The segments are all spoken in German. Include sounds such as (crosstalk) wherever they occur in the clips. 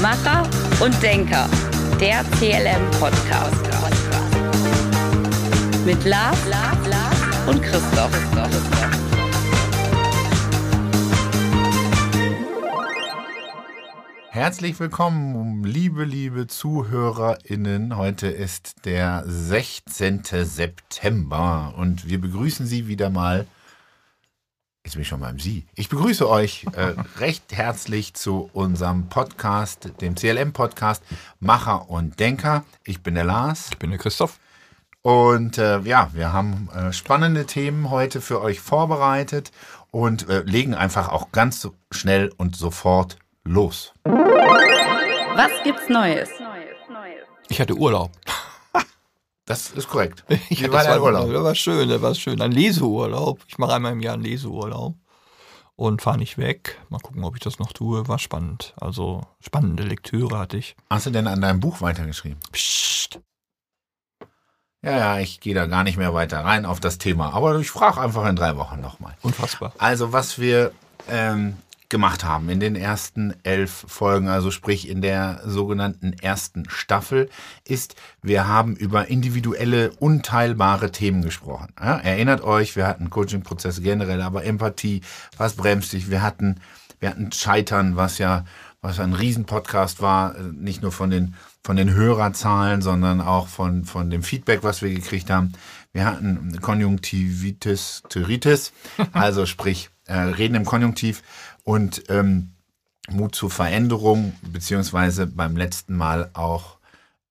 Macher und Denker, der CLM-Podcast. Mit Lars, und Christoph. Herzlich willkommen, liebe, liebe ZuhörerInnen. Heute ist der 16. September und wir begrüßen Sie wieder mal Jetzt bin ich schon beim Sie. Ich begrüße euch äh, (laughs) recht herzlich zu unserem Podcast, dem CLM-Podcast Macher und Denker. Ich bin der Lars. Ich bin der Christoph. Und äh, ja, wir haben äh, spannende Themen heute für euch vorbereitet und äh, legen einfach auch ganz so schnell und sofort los. Was gibt's Neues? Ich hatte Urlaub. Das ist korrekt. Wie (laughs) ja, war der Urlaub? Das war schön, das war schön. Ein Leseurlaub. Ich mache einmal im Jahr einen Leseurlaub und fahre nicht weg. Mal gucken, ob ich das noch tue. War spannend. Also spannende Lektüre hatte ich. Hast du denn an deinem Buch weitergeschrieben? Psst. Ja, ja, ich gehe da gar nicht mehr weiter rein auf das Thema. Aber ich frage einfach in drei Wochen nochmal. Unfassbar. Also, was wir ähm, gemacht haben in den ersten elf Folgen, also sprich in der sogenannten ersten Staffel, ist, wir haben über individuelle, unteilbare Themen gesprochen. Ja, erinnert euch, wir hatten Coaching-Prozesse generell, aber Empathie, was bremst dich? Wir hatten, wir hatten Scheitern, was ja, was ein Riesenpodcast war, nicht nur von den, von den Hörerzahlen, sondern auch von, von dem Feedback, was wir gekriegt haben. Wir hatten Konjunktivitis, Tyritis, also sprich, äh, reden im Konjunktiv und ähm, Mut zur Veränderung, beziehungsweise beim letzten Mal auch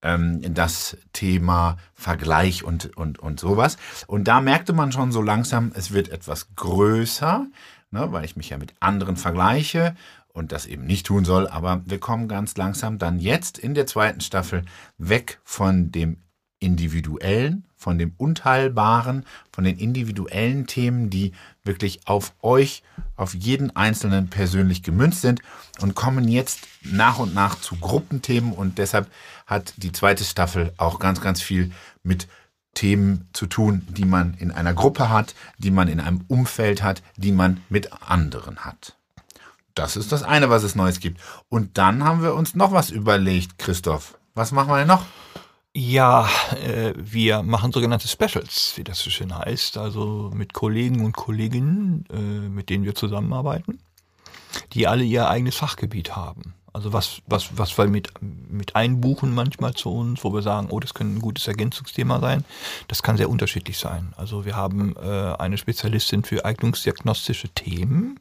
ähm, das Thema Vergleich und, und, und sowas. Und da merkte man schon so langsam, es wird etwas größer, ne, weil ich mich ja mit anderen vergleiche und das eben nicht tun soll. Aber wir kommen ganz langsam dann jetzt in der zweiten Staffel weg von dem Individuellen, von dem Unteilbaren, von den individuellen Themen, die wirklich auf euch, auf jeden Einzelnen persönlich gemünzt sind und kommen jetzt nach und nach zu Gruppenthemen und deshalb hat die zweite Staffel auch ganz, ganz viel mit Themen zu tun, die man in einer Gruppe hat, die man in einem Umfeld hat, die man mit anderen hat. Das ist das eine, was es Neues gibt. Und dann haben wir uns noch was überlegt, Christoph. Was machen wir denn noch? Ja, äh, wir machen sogenannte Specials, wie das so schön heißt, also mit Kollegen und Kolleginnen, äh, mit denen wir zusammenarbeiten, die alle ihr eigenes Fachgebiet haben. Also was, was, was wir mit, mit einbuchen manchmal zu uns, wo wir sagen, oh, das könnte ein gutes Ergänzungsthema sein. Das kann sehr unterschiedlich sein. Also wir haben äh, eine Spezialistin für eignungsdiagnostische Themen.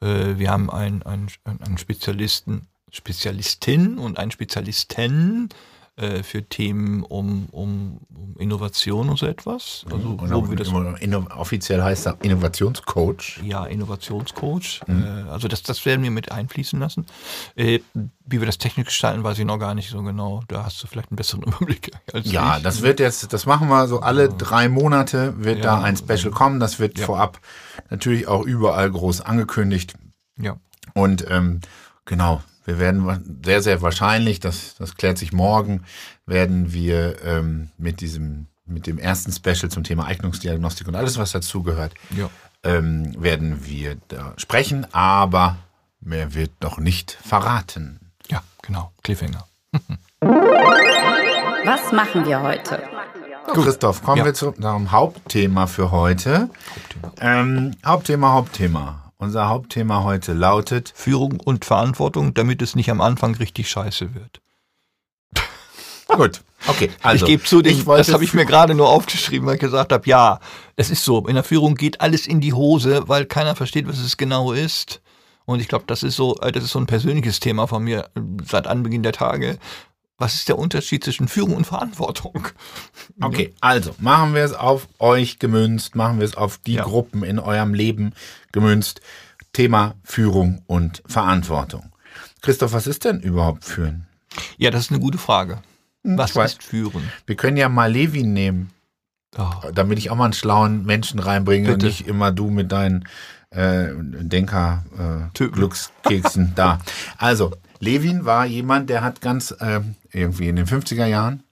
Äh, wir haben einen, einen, einen Spezialisten, Spezialistin und einen Spezialisten äh, für Themen um, um, um, Innovation und so etwas. Also, wo wir das offiziell heißt er Innovationscoach. Ja, Innovationscoach. Mhm. Äh, also das, das werden wir mit einfließen lassen. Äh, wie wir das technisch gestalten, weiß ich noch gar nicht so genau. Da hast du vielleicht einen besseren (laughs) Überblick als Ja, ich. das wird jetzt, das machen wir so alle drei Monate wird ja, da ein Special kommen. Das wird ja. vorab natürlich auch überall groß angekündigt. Ja. Und ähm, genau, wir werden sehr, sehr wahrscheinlich, das, das klärt sich morgen, werden wir ähm, mit diesem, mit dem ersten Special zum Thema Eignungsdiagnostik und alles, was dazugehört, ja. ähm, werden wir da sprechen, aber mehr wird noch nicht verraten. Ja, genau. Cliffhanger. (laughs) was machen wir heute? Christoph, kommen ja. wir zu unserem Hauptthema für heute. Hauptthema, ähm, Hauptthema. Hauptthema. Unser Hauptthema heute lautet Führung und Verantwortung, damit es nicht am Anfang richtig scheiße wird. (laughs) Gut, okay. Also, ich gebe zu, den, das habe ich mir gerade nur aufgeschrieben, weil ich gesagt habe, ja, es ist so, in der Führung geht alles in die Hose, weil keiner versteht, was es genau ist. Und ich glaube, das ist so, äh, das ist so ein persönliches Thema von mir äh, seit Anbeginn der Tage. Was ist der Unterschied zwischen Führung und Verantwortung? (laughs) Okay, also machen wir es auf euch gemünzt, machen wir es auf die ja. Gruppen in eurem Leben gemünzt. Thema Führung und Verantwortung. Christoph, was ist denn überhaupt Führen? Ja, das ist eine gute Frage. Hm, was ist Führen? Wir können ja mal Levin nehmen, oh. damit ich auch mal einen schlauen Menschen reinbringe Bitte. und nicht immer du mit deinen äh, Denker-Glückskeksen äh, da. Also, Levin war jemand, der hat ganz äh, irgendwie in den 50er Jahren,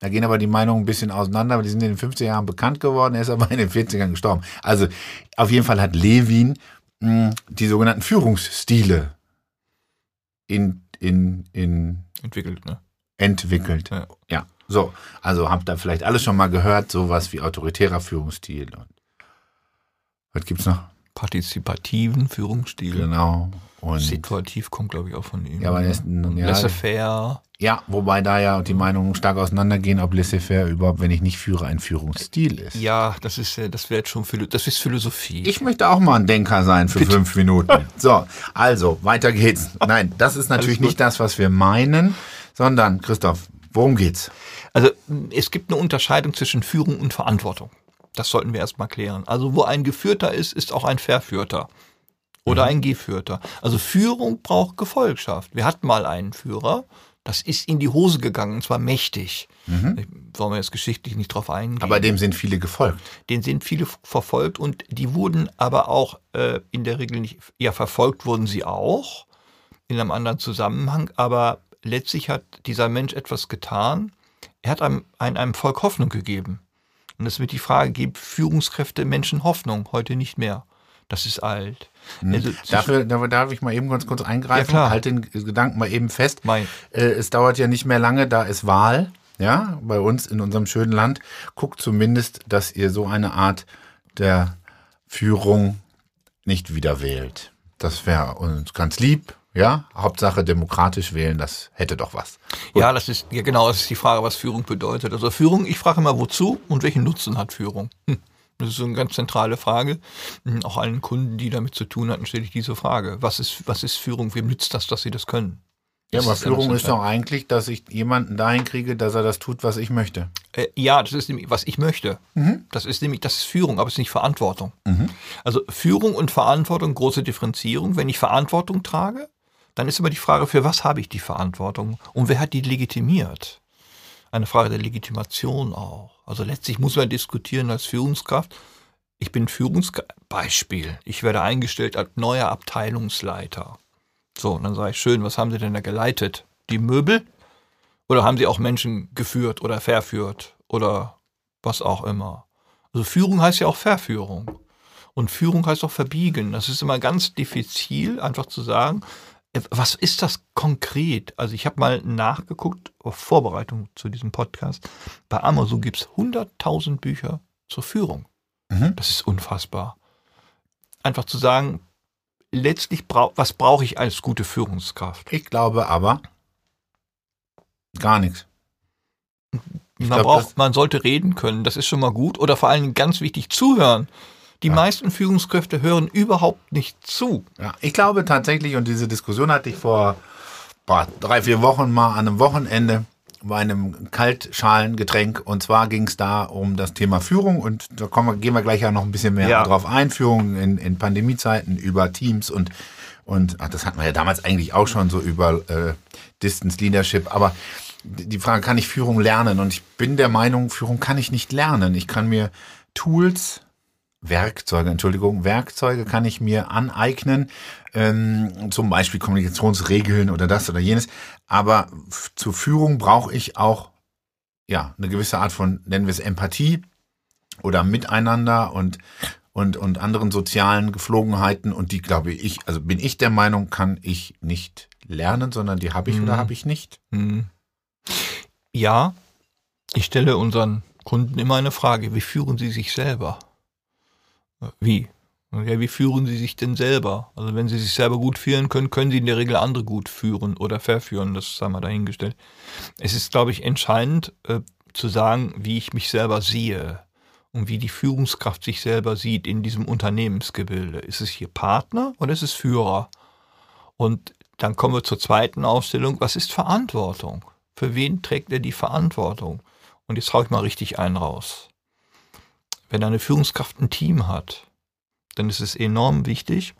da gehen aber die Meinungen ein bisschen auseinander, aber die sind in den 50er Jahren bekannt geworden, er ist aber in den 40ern gestorben. Also auf jeden Fall hat Levin mh, hm, die sogenannten Führungsstile in, in, in Entwickelt, ne? entwickelt. Ja. Ja. So, also habt ihr vielleicht alles schon mal gehört, sowas wie autoritärer Führungsstil und was gibt's noch? Partizipativen Führungsstil. Genau. Und Situativ kommt, glaube ich, auch von ihm. Ja, aber Und ja. Laissez-faire. ja, wobei da ja die Meinungen stark auseinandergehen, ob laissez-faire überhaupt, wenn ich nicht führe, ein Führungsstil ist. Ja, das ist, äh, das wäre schon, das ist Philosophie. Ich möchte auch mal ein Denker sein für fünf Minuten. (laughs) So, also, weiter geht's. Nein, das ist natürlich nicht das, was wir meinen, sondern, Christoph, worum geht's? Also es gibt eine Unterscheidung zwischen Führung und Verantwortung. Das sollten wir erstmal klären. Also wo ein Geführter ist, ist auch ein Verführter. Oder ein Geführter. Also Führung braucht Gefolgschaft. Wir hatten mal einen Führer, das ist in die Hose gegangen, und zwar mächtig. Ich- Wollen wir jetzt geschichtlich nicht drauf eingehen. Aber dem sind viele gefolgt. den sind viele verfolgt und die wurden aber auch äh, in der Regel nicht, ja, verfolgt wurden sie auch in einem anderen Zusammenhang, aber letztlich hat dieser Mensch etwas getan. Er hat einem, einem Volk Hoffnung gegeben. Und es wird die Frage, gibt Führungskräfte Menschen Hoffnung? Heute nicht mehr. Das ist alt. Also, Dafür, da darf ich mal eben ganz kurz eingreifen. Ja. Halt den Gedanken mal eben fest. Mein. Äh, es dauert ja nicht mehr lange, da ist Wahl. Ja, bei uns in unserem schönen Land. Guckt zumindest, dass ihr so eine Art der Führung nicht wieder wählt. Das wäre uns ganz lieb. Ja, Hauptsache demokratisch wählen, das hätte doch was. Ja, das ist, ja genau, das ist die Frage, was Führung bedeutet. Also Führung, ich frage immer, wozu und welchen Nutzen hat Führung? Hm. Das ist so eine ganz zentrale Frage. Hm, Auch allen Kunden, die damit zu tun hatten, stelle ich diese Frage. Was ist, was ist Führung? Wem nützt das, dass sie das können? Ja, aber Führung ist doch eigentlich, dass ich jemanden dahin kriege, dass er das tut, was ich möchte. Äh, ja, das ist nämlich, was ich möchte. Das ist nämlich, das ist Führung, aber es ist nicht Verantwortung. Also Führung und Verantwortung, große Differenzierung. Wenn ich Verantwortung trage, dann ist immer die Frage, für was habe ich die Verantwortung und wer hat die legitimiert? Eine Frage der Legitimation auch. Also letztlich muss man diskutieren als Führungskraft. Ich bin Führungskraft. Beispiel. Ich werde eingestellt als neuer Abteilungsleiter. So, und dann sage ich, schön, was haben Sie denn da geleitet? Die Möbel? Oder haben Sie auch Menschen geführt oder verführt oder was auch immer? Also Führung heißt ja auch Verführung. Und Führung heißt auch verbiegen. Das ist immer ganz diffizil, einfach zu sagen, was ist das konkret? Also ich habe mal nachgeguckt, auf Vorbereitung zu diesem Podcast. Bei Amazon gibt es 100.000 Bücher zur Führung. Mhm. Das ist unfassbar. Einfach zu sagen, letztlich, brau was brauche ich als gute Führungskraft? Ich glaube aber gar nichts. Man, glaub, braucht, man sollte reden können, das ist schon mal gut. Oder vor allem ganz wichtig, zuhören. Die meisten Führungskräfte hören überhaupt nicht zu. Ja, ich glaube tatsächlich, und diese Diskussion hatte ich vor boah, drei, vier Wochen mal an einem Wochenende bei einem Kaltschalengetränk. Und zwar ging es da um das Thema Führung. Und da kommen wir, gehen wir gleich ja noch ein bisschen mehr Ja. drauf ein. Führung in, in Pandemiezeiten über Teams und, und ach, das hatten wir ja damals eigentlich auch schon so über äh, Distance Leadership. Aber die Frage, kann ich Führung lernen? Und ich bin der Meinung, Führung kann ich nicht lernen. Ich kann mir Tools Werkzeuge, Entschuldigung, Werkzeuge kann ich mir aneignen, ähm, zum Beispiel Kommunikationsregeln oder das oder jenes. Aber zur Führung brauche ich auch ja eine gewisse Art von, nennen wir es Empathie oder Miteinander und und und anderen sozialen Geflogenheiten und die glaube ich, also bin ich der Meinung, kann ich nicht lernen, sondern die habe ich oder habe ich nicht. Hm. Ja, ich stelle unseren Kunden immer eine Frage, wie führen sie sich selber? Wie? Ja, wie führen sie sich denn selber? Also wenn sie sich selber gut führen können, können sie in der Regel andere gut führen oder verführen, das sei mal dahingestellt. Es ist, glaube ich, entscheidend äh, zu sagen, wie ich mich selber sehe und wie die Führungskraft sich selber sieht in diesem Unternehmensgebilde. Ist es hier Partner oder ist es Führer? Und dann kommen wir zur zweiten Aufstellung. Was ist Verantwortung? Für wen trägt er die Verantwortung? Und jetzt hau ich mal richtig einen raus. Wenn eine Führungskraft ein Team hat, dann ist es enorm wichtig,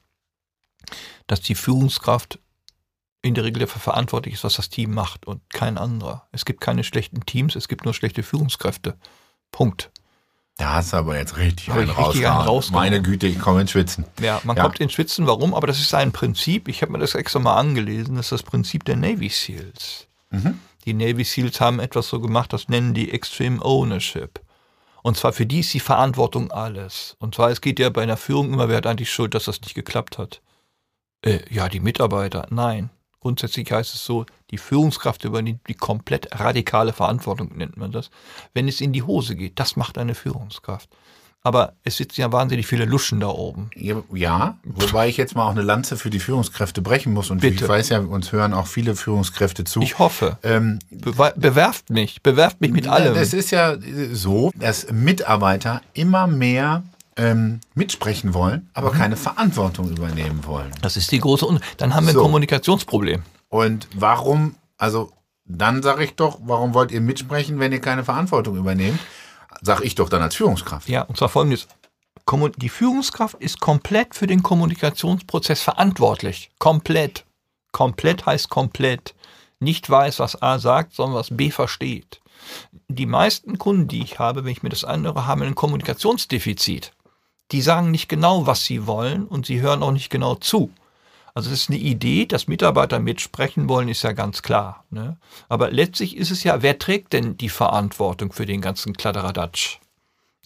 dass die Führungskraft in der Regel dafür verantwortlich ist, was das Team macht und kein anderer. Es gibt keine schlechten Teams, es gibt nur schlechte Führungskräfte. Punkt. Da hast du aber jetzt richtig einen ich richtig einen rausgehauen. rausgehauen. Meine Güte, ich komme ins Schwitzen. Ja, man Ja. kommt ins Schwitzen, warum? Aber das ist ein Prinzip, ich habe mir das extra mal angelesen, das ist das Prinzip der Navy SEALs. Mhm. Die Navy SEALs haben etwas so gemacht, das nennen die Extreme Ownership. Und zwar für die ist die Verantwortung alles. Und zwar, es geht ja bei einer Führung immer, wer hat eigentlich Schuld, dass das nicht geklappt hat? Äh, ja, die Mitarbeiter. Nein. Grundsätzlich heißt es so, die Führungskraft übernimmt die komplett radikale Verantwortung, nennt man das. Wenn es in die Hose geht, das macht eine Führungskraft. Aber es sitzen ja wahnsinnig viele Luschen da oben. Ja, wobei ich jetzt mal auch eine Lanze für die Führungskräfte brechen muss. Und Bitte. ich weiß ja, uns hören auch viele Führungskräfte zu. Ich hoffe. Ähm, Bewe- bewerft mich, bewerft mich mit allem. Es ist ja so, dass Mitarbeiter immer mehr ähm, mitsprechen wollen, aber Mhm. keine Verantwortung übernehmen wollen. Das ist die große Un Dann haben wir So. ein Kommunikationsproblem. Und warum, also dann sage ich doch, warum wollt ihr mitsprechen, wenn ihr keine Verantwortung übernehmt? Sag ich doch dann als Führungskraft. Ja, und zwar folgendes. Die Führungskraft ist komplett für den Kommunikationsprozess verantwortlich. Komplett. Komplett heißt komplett. Nicht weiß, was A sagt, sondern was B versteht. Die meisten Kunden, die ich habe, wenn ich mir das anhöre, haben ein Kommunikationsdefizit. Die sagen nicht genau, was sie wollen und sie hören auch nicht genau zu. Also es ist eine Idee, dass Mitarbeiter mitsprechen wollen, ist ja ganz klar. Ne? Aber letztlich ist es ja, wer trägt denn die Verantwortung für den ganzen Kladderadatsch?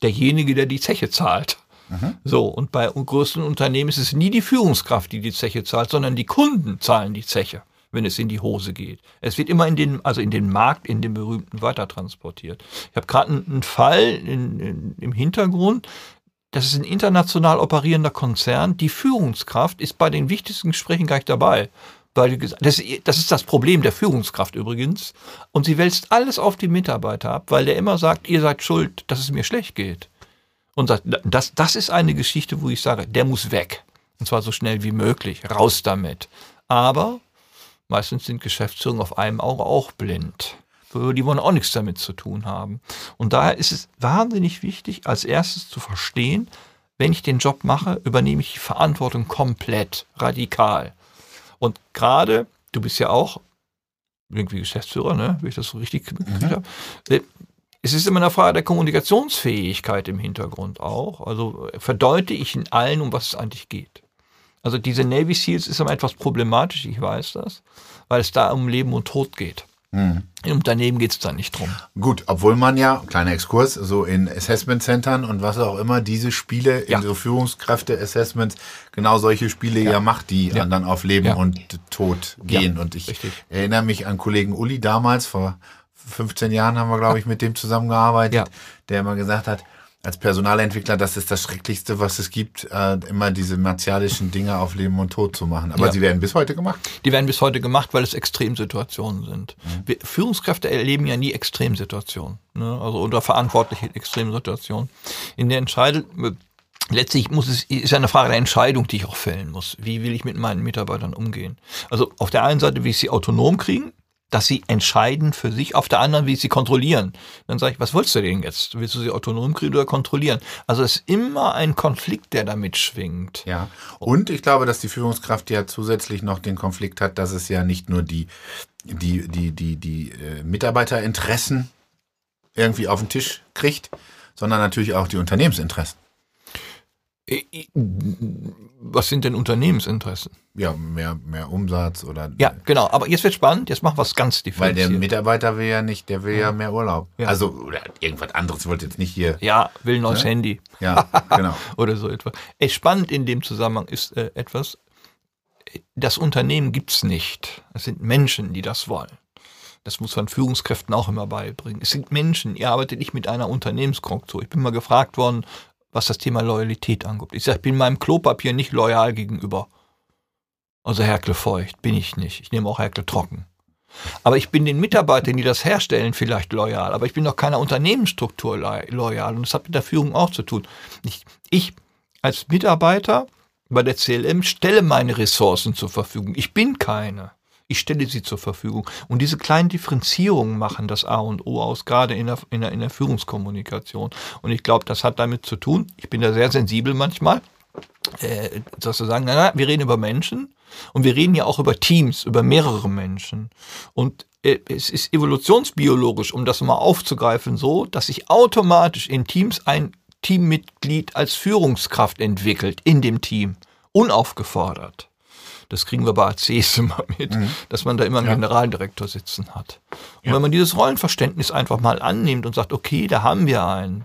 Derjenige, der die Zeche zahlt. So, und bei größeren Unternehmen ist es nie die Führungskraft, die die Zeche zahlt, sondern die Kunden zahlen die Zeche, wenn es in die Hose geht. Es wird immer in den, also in den Markt, in den berühmten weitertransportiert. Ich habe gerade einen, einen Fall in, in, im Hintergrund, das ist ein international operierender Konzern. Die Führungskraft ist bei den wichtigsten Gesprächen gar nicht dabei. Das, ist das Problem der Führungskraft übrigens. Und sie wälzt alles auf die Mitarbeiter ab, weil der immer sagt, ihr seid schuld, dass es mir schlecht geht. Und das, das ist eine Geschichte, wo ich sage, der muss weg. Und zwar so schnell wie möglich. Raus damit. Aber meistens sind Geschäftsführungen auf einem Auge auch blind. Die wollen auch nichts damit zu tun haben. Und daher ist es wahnsinnig wichtig, als erstes zu verstehen, wenn ich den Job mache, übernehme ich die Verantwortung komplett, radikal. Und gerade, du bist ja auch irgendwie Geschäftsführer, ne, wenn ich das so richtig mitgekriegt habe. Äh, Es ist immer eine Frage der Kommunikationsfähigkeit im Hintergrund auch. Also äh, verdeute ich in allen, um was es eigentlich geht. Also diese Navy Seals ist immer etwas problematisch, ich weiß das, weil es da um Leben und Tod geht. Mhm. Im Unternehmen geht es da nicht drum. Gut, obwohl man ja, kleiner Exkurs, so in Assessment-Centern und was auch immer, diese Spiele Ja. in so Führungskräfte-Assessments, genau solche Spiele ja, macht, die Ja. dann auf Leben Ja. und Tod gehen. Ja, und ich richtig. erinnere mich an Kollegen Uli damals, vor 15 Jahren haben wir, glaube ich, mit dem zusammengearbeitet, Ja. der immer gesagt hat, als Personalentwickler, das ist das Schrecklichste, was es gibt, äh, immer diese martialischen Dinge auf Leben und Tod zu machen. Aber Ja. sie werden bis heute gemacht. Die werden bis heute gemacht, weil es Extremsituationen sind. Wir, Führungskräfte erleben ja nie Extremsituationen, ne? also unter verantwortlichen Extremsituationen. In der Entscheidung, letztlich muss es, ist ja eine Frage der Entscheidung, die ich auch fällen muss. Wie will ich mit meinen Mitarbeitern umgehen? Also auf der einen Seite will ich sie autonom kriegen, dass sie entscheiden für sich, auf der anderen ich sie kontrollieren. Dann sage ich, was wolltest du denn jetzt? Willst du sie autonom kriegen oder kontrollieren? Also es ist immer ein Konflikt, der da mitschwingt. Ja. Und ich glaube, dass die Führungskraft ja zusätzlich noch den Konflikt hat, dass es ja nicht nur die, die, die, die, die äh, Mitarbeiterinteressen irgendwie auf den Tisch kriegt, sondern natürlich auch die Unternehmensinteressen. Was sind denn Unternehmensinteressen? Ja, mehr, mehr Umsatz oder. Ja, genau. Aber jetzt wird spannend. Jetzt machen wir es ganz Weil der differenziert. Mitarbeiter will ja nicht, der will ja mehr Urlaub. Ja. Also, oder irgendwas anderes, ich wollte jetzt nicht hier. ja, will ein neues Ne? Handy Ja, genau. (laughs) oder so etwas. Ey, spannend in dem Zusammenhang ist äh, etwas, das Unternehmen gibt's nicht. Es sind Menschen, die das wollen. Das muss man Führungskräften auch immer beibringen. Es sind Menschen, ihr arbeitet nicht mit einer Unternehmensstruktur. Ich bin mal gefragt worden, was das Thema Loyalität angeht. Ich sage, ich bin meinem Klopapier nicht loyal gegenüber. Also Herkle feucht bin ich nicht. Ich nehme auch Herkle trocken. Aber ich bin den Mitarbeitern, die das herstellen, vielleicht loyal. Aber ich bin doch keiner Unternehmensstruktur lo- loyal. Und das hat mit der Führung auch zu tun. Ich, ich als Mitarbeiter bei der CLM stelle meine Ressourcen zur Verfügung. Ich bin keine. Ich stelle sie zur Verfügung. Und diese kleinen Differenzierungen machen das A und O aus, gerade in der, in der, in der Führungskommunikation. Und ich glaube, das hat damit zu tun. Ich bin da sehr sensibel manchmal äh, sozusagen, na, na, wir reden über Menschen und wir reden ja auch über Teams, über mehrere Menschen. Und äh, es ist evolutionsbiologisch, um das mal aufzugreifen, so, dass sich automatisch in Teams ein Teammitglied als Führungskraft entwickelt in dem Team, unaufgefordert. Das kriegen wir bei ACs (laughs) immer mit, dass man da immer einen Generaldirektor sitzen hat. Und wenn man dieses Rollenverständnis einfach mal annimmt und sagt, okay, da haben wir einen,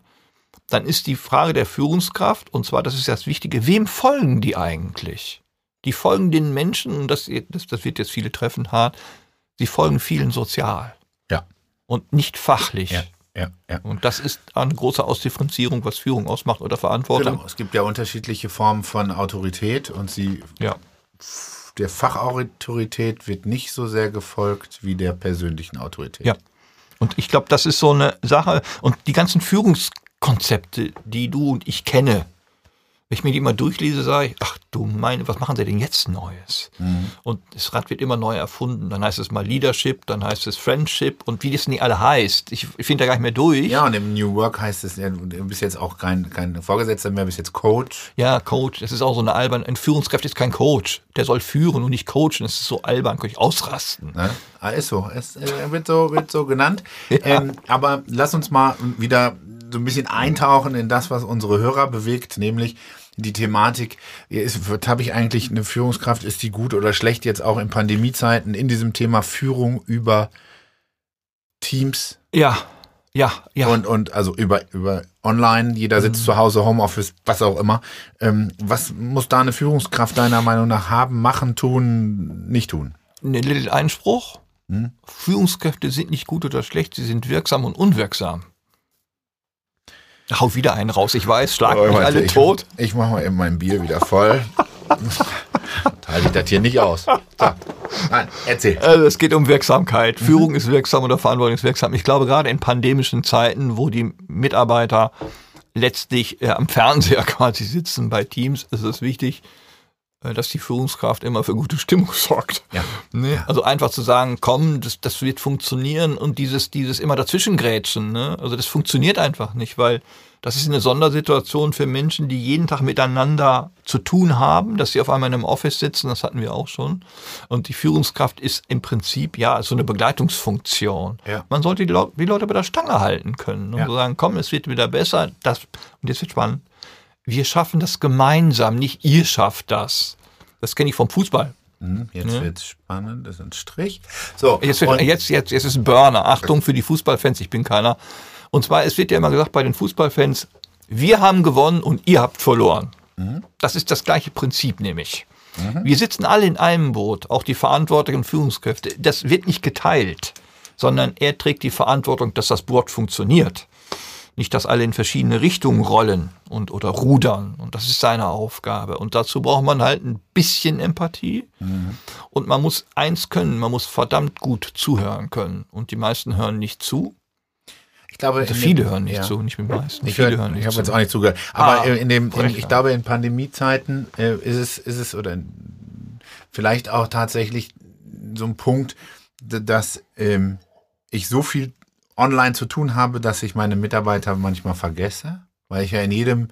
dann ist die Frage der Führungskraft, und zwar, das ist das Wichtige, wem folgen die eigentlich? Die folgen den Menschen, und das, das, das wird jetzt viele treffen hart, sie folgen vielen sozial. Ja. Und nicht fachlich. Ja, ja, ja. Und das ist eine große Ausdifferenzierung, was Führung ausmacht oder Verantwortung. Genau. Es gibt ja unterschiedliche Formen von Autorität und sie, Ja. Der Fachautorität wird nicht so sehr gefolgt wie der persönlichen Autorität. Ja. Und ich glaube, das ist so eine Sache. Und die ganzen Führungskonzepte, die du und ich kenne, wenn ich mir die immer durchlese, sage ich, ach du meine, was machen sie denn jetzt Neues? Und das Rad wird immer neu erfunden. Dann heißt es mal Leadership, dann heißt es Friendship und wie das nicht alle heißt. Ich, ich finde da gar nicht mehr durch. Ja, und im New Work heißt es, ja, du bist jetzt auch kein, kein Vorgesetzter mehr, bist jetzt Coach. Ja, Coach, das ist auch so eine albern. Ein Führungskraft ist kein Coach. Der soll führen und nicht coachen. Das ist so albern, kann ich ausrasten. Ne? Ah, ist so. Es äh, wird so, wird so genannt. (laughs) Ähm, aber lass uns mal wieder so ein bisschen eintauchen in das, was unsere Hörer bewegt, nämlich die Thematik, habe ich eigentlich eine Führungskraft, ist die gut oder schlecht jetzt auch in Pandemiezeiten in diesem Thema Führung über Teams Ja, ja, ja. und, und also über, über online, jeder sitzt zu Hause, Homeoffice, was auch immer. Ähm, was muss da eine Führungskraft deiner Meinung nach haben, machen, tun, nicht tun? ein Little Einspruch. Führungskräfte sind nicht gut oder schlecht, sie sind wirksam und unwirksam. Hau wieder einen raus, ich weiß, schlag mich Warte, alle ich, tot. Ich mache mal eben mein Bier wieder voll. (laughs) Halte ich das hier nicht aus. So. Nein, erzähl. Also es geht um Wirksamkeit. Führung ist wirksam oder Verantwortung ist wirksam. Ich glaube, gerade in pandemischen Zeiten, wo die Mitarbeiter letztlich äh, am Fernseher (laughs) quasi sitzen bei Teams, ist es wichtig, dass die Führungskraft immer für gute Stimmung sorgt. Ja. Ne? Also einfach zu sagen, komm, das, das wird funktionieren und dieses, dieses immer dazwischengrätschen, ne? also das funktioniert einfach nicht, weil das ist eine Sondersituation für Menschen, die jeden Tag miteinander zu tun haben, dass sie auf einmal in einem Office sitzen, das hatten wir auch schon. Und die Führungskraft ist im Prinzip ja so eine Begleitungsfunktion. Ja. Man sollte die Leute bei der Stange halten können und Ja. so sagen, komm, es wird wieder besser. Das, und jetzt wird spannend. Wir schaffen das gemeinsam, nicht ihr schafft das. Das kenne ich vom Fußball. Hm, Jetzt wird's spannend, das ist ein Strich. So, Jetzt, wird, jetzt, jetzt, jetzt ist ein Burner. Achtung für die Fußballfans, ich bin keiner. Und zwar, es wird ja immer gesagt bei den Fußballfans, wir haben gewonnen und ihr habt verloren. Das ist das gleiche Prinzip nämlich. Wir sitzen alle in einem Boot, auch die verantwortlichen Führungskräfte. Das wird nicht geteilt, sondern er trägt die Verantwortung, dass das Boot funktioniert. Nicht, dass alle in verschiedene Richtungen rollen und oder rudern. Und das ist seine Aufgabe. Und dazu braucht man halt ein bisschen Empathie. Und man muss eins können, man muss verdammt gut zuhören können. Und die meisten hören nicht zu. ich glaube, Also viele dem- hören nicht ja. zu, nicht die meisten. Ich, hör, ich habe jetzt auch nicht zugehört. Aber Ah, in dem, in, ich glaube, in Pandemiezeiten äh, ist es, ist es oder vielleicht auch tatsächlich so ein Punkt, dass ähm, ich so viel online zu tun habe, dass ich meine Mitarbeiter manchmal vergesse, weil ich ja in jedem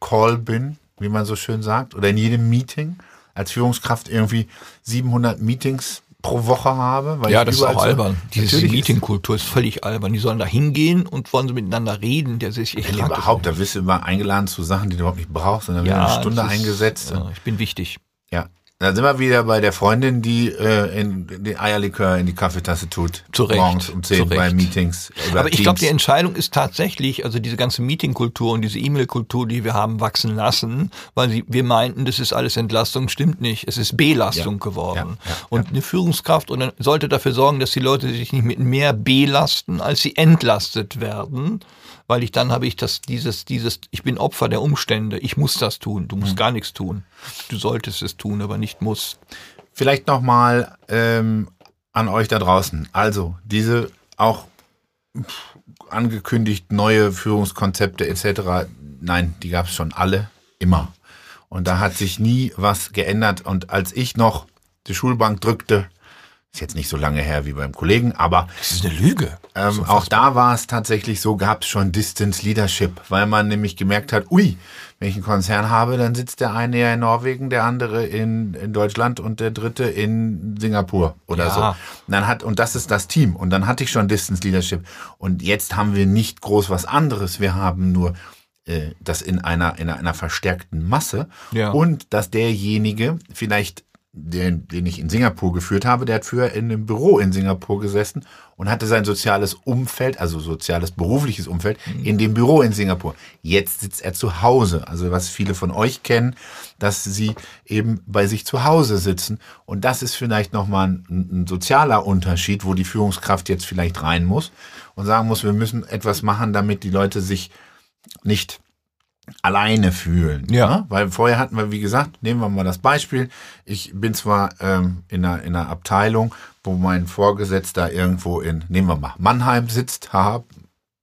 Call bin, wie man so schön sagt, oder in jedem Meeting als Führungskraft irgendwie 700 Meetings pro Woche habe. Weil ja, das ist auch so- albern. Diese Meetingkultur ist völlig albern. Die sollen da hingehen und wollen sie miteinander reden. Der sich, ich das überhaupt, da wirst du immer eingeladen zu Sachen, die du überhaupt nicht brauchst, und dann wird Ja, eine Stunde ist- eingesetzt. Ja, ich bin wichtig. Ja. Da sind wir wieder bei der Freundin, die äh, in, den Eierlikör in die Kaffeetasse tut. Zu Recht, Morgens um 10 zu bei. Meetings. Aber ich glaube, die. Entscheidung ist tatsächlich, also diese ganze Meetingkultur und diese E-Mail-Kultur, die wir haben wachsen lassen, weil sie, wir meinten, das ist alles Entlastung, stimmt nicht. Es ist Belastung Ja, geworden. ja, ja, und eine Führungskraft oder sollte dafür sorgen, dass die Leute sich nicht mit mehr belasten, als sie entlastet werden. Weil ich dann habe ich das, dieses, dieses, ich bin Opfer der Umstände, ich muss das tun, du musst gar nichts tun. Du solltest es tun, aber nicht musst. Vielleicht nochmal ähm, an euch da draußen. Also, diese auch angekündigt neue Führungskonzepte etc. Nein, die gab es schon alle, immer. Und da hat sich nie was geändert. Und als ich noch die Schulbank drückte, ist jetzt nicht so lange her wie beim Kollegen, aber Das ist eine Lüge. Ähm, auch da war es tatsächlich so, gab es schon Distance Leadership, weil man nämlich gemerkt hat, ui, wenn ich einen Konzern habe, dann sitzt der eine ja in Norwegen, der andere in, in Deutschland und der dritte in Singapur oder Ja. so. Und dann hat, und das ist das Team. Und dann hatte ich schon Distance Leadership. Und jetzt haben wir nicht groß was anderes. Wir haben nur äh, das in einer, in einer verstärkten Masse. Ja. Und dass derjenige vielleicht den, den ich in Singapur geführt habe, der hat früher in einem Büro in Singapur gesessen und hatte sein soziales Umfeld, also soziales berufliches Umfeld, in dem Büro in Singapur. Jetzt sitzt er zu Hause. Also was viele von euch kennen, dass sie eben bei sich zu Hause sitzen. Und das ist vielleicht nochmal ein, ein sozialer Unterschied, wo die Führungskraft jetzt vielleicht rein muss und sagen muss, wir müssen etwas machen, damit die Leute sich nicht alleine fühlen. Ja. ne? Weil vorher hatten wir, wie gesagt, nehmen wir mal das Beispiel. Ich bin zwar ähm, in, einer, in einer Abteilung, wo mein Vorgesetzter irgendwo in, nehmen wir mal, Mannheim sitzt, haha,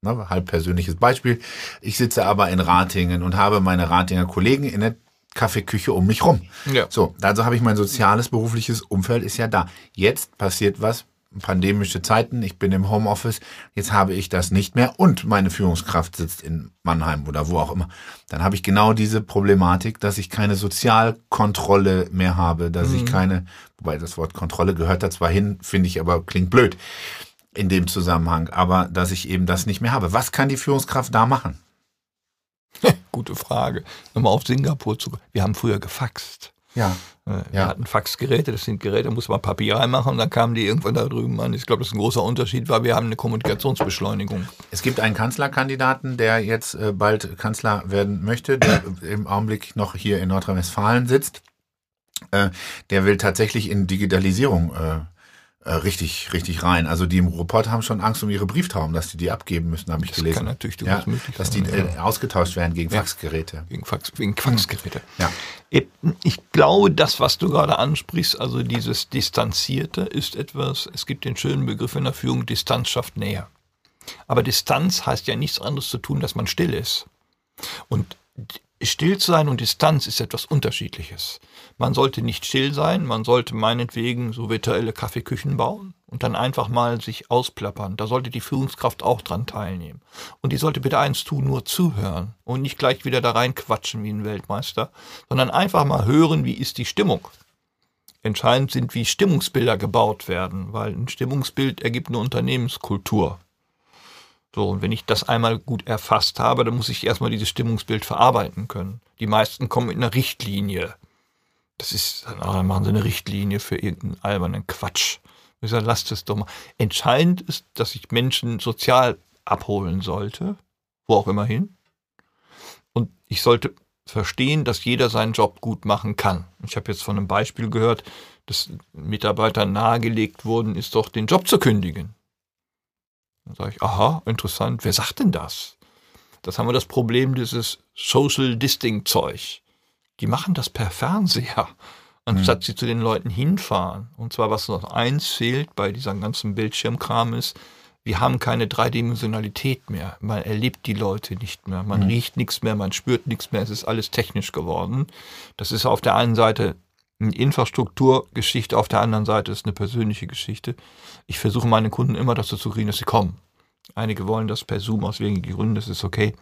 ne, halb persönliches Beispiel. Ich sitze aber in Ratingen und habe meine Ratinger Kollegen in der Kaffeeküche um mich rum. Ja. So, also habe ich mein soziales, berufliches Umfeld ist ja da. Jetzt passiert was, pandemische Zeiten, ich bin im Homeoffice, jetzt habe ich das nicht mehr und meine Führungskraft sitzt in Mannheim oder wo auch immer. Dann habe ich genau diese Problematik, dass ich keine Sozialkontrolle mehr habe, dass ich keine, wobei das Wort Kontrolle gehört da zwar hin, finde ich aber klingt blöd in dem Zusammenhang, aber dass ich eben das nicht mehr habe. Was kann die Führungskraft da machen? (laughs) Gute Frage. Nochmal auf Singapur zu. Wir haben früher gefaxt. Ja. Äh, Wir Ja. hatten Faxgeräte, das sind Geräte, da muss man Papier reinmachen und dann kamen die irgendwann da drüben an. Ich glaube, das ist ein großer Unterschied, weil wir haben eine Kommunikationsbeschleunigung. Es gibt einen Kanzlerkandidaten, der jetzt äh, bald Kanzler werden möchte, der (coughs) im Augenblick noch hier in Nordrhein-Westfalen sitzt. Äh, der will tatsächlich in Digitalisierung äh, äh, richtig, richtig rein. Also die im Report haben schon Angst um ihre Brieftauben, dass die die abgeben müssen, habe ich Das gelesen. kann natürlich ja, durchaus möglich dass sein, die äh, ausgetauscht werden gegen Faxgeräte. Wegen, Fax, wegen Faxgeräte. Ja. Ich glaube, das, was du gerade ansprichst, also dieses Distanzierte, ist etwas, es gibt den schönen Begriff in der Führung, Distanz schafft Nähe. Aber Distanz heißt ja nichts anderes zu tun, dass man still ist. Und still zu sein und Distanz ist etwas Unterschiedliches. Man sollte nicht still sein, man sollte meinetwegen so virtuelle Kaffeeküchen bauen und dann einfach mal sich ausplappern. Da sollte die Führungskraft auch dran teilnehmen. Und die sollte bitte eins tun, nur zuhören und nicht gleich wieder da reinquatschen wie ein Weltmeister, sondern einfach mal hören, wie ist die Stimmung. Entscheidend sind, wie Stimmungsbilder gebaut werden, weil ein Stimmungsbild ergibt eine Unternehmenskultur. So, und wenn ich das einmal gut erfasst habe, dann muss ich erstmal dieses Stimmungsbild verarbeiten können. Die meisten kommen mit einer Richtlinie. Das ist, dann machen sie eine Richtlinie für irgendeinen albernen Quatsch. Ich sage, lasst es doch mal. Entscheidend ist, dass ich Menschen sozial abholen sollte, wo auch immer hin. Und ich sollte verstehen, dass jeder seinen Job gut machen kann. Ich habe jetzt von einem Beispiel gehört, dass Mitarbeitern nahegelegt worden ist, doch den Job zu kündigen. Dann sage ich, aha, interessant, wer sagt denn das? Das haben wir das Problem dieses Social Disting Zeug. Die machen das per Fernseher, (laughs) anstatt sie zu den Leuten hinfahren. Und zwar, was noch eins fehlt bei diesem ganzen Bildschirmkram ist, wir haben keine Dreidimensionalität mehr. Man erlebt die Leute nicht mehr. Man riecht nichts mehr, man spürt nichts mehr. Es ist alles technisch geworden. Das ist auf der einen Seite eine Infrastrukturgeschichte, auf der anderen Seite ist eine persönliche Geschichte. Ich versuche meine Kunden immer dazu zu kriegen, dass sie kommen. Einige wollen das per Zoom aus wenigen Gründen, das ist okay.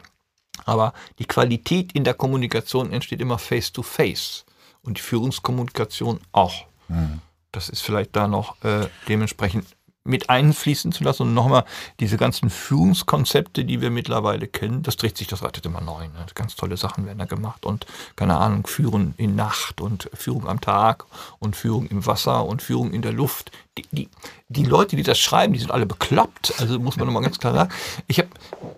Aber die Qualität in der Kommunikation entsteht immer face to face und die Führungskommunikation auch. Das ist vielleicht da noch äh, dementsprechend mit einfließen zu lassen und nochmal diese ganzen Führungskonzepte, die wir mittlerweile kennen, das dreht sich das Rad immer neu. Ne? Ganz tolle Sachen werden da gemacht und keine Ahnung, Führen in Nacht und Führung am Tag und Führung im Wasser und Führung in der Luft. Die, die, die Leute, die das schreiben, die sind alle bekloppt. Also muss man nochmal ganz klar sagen. Ich habe,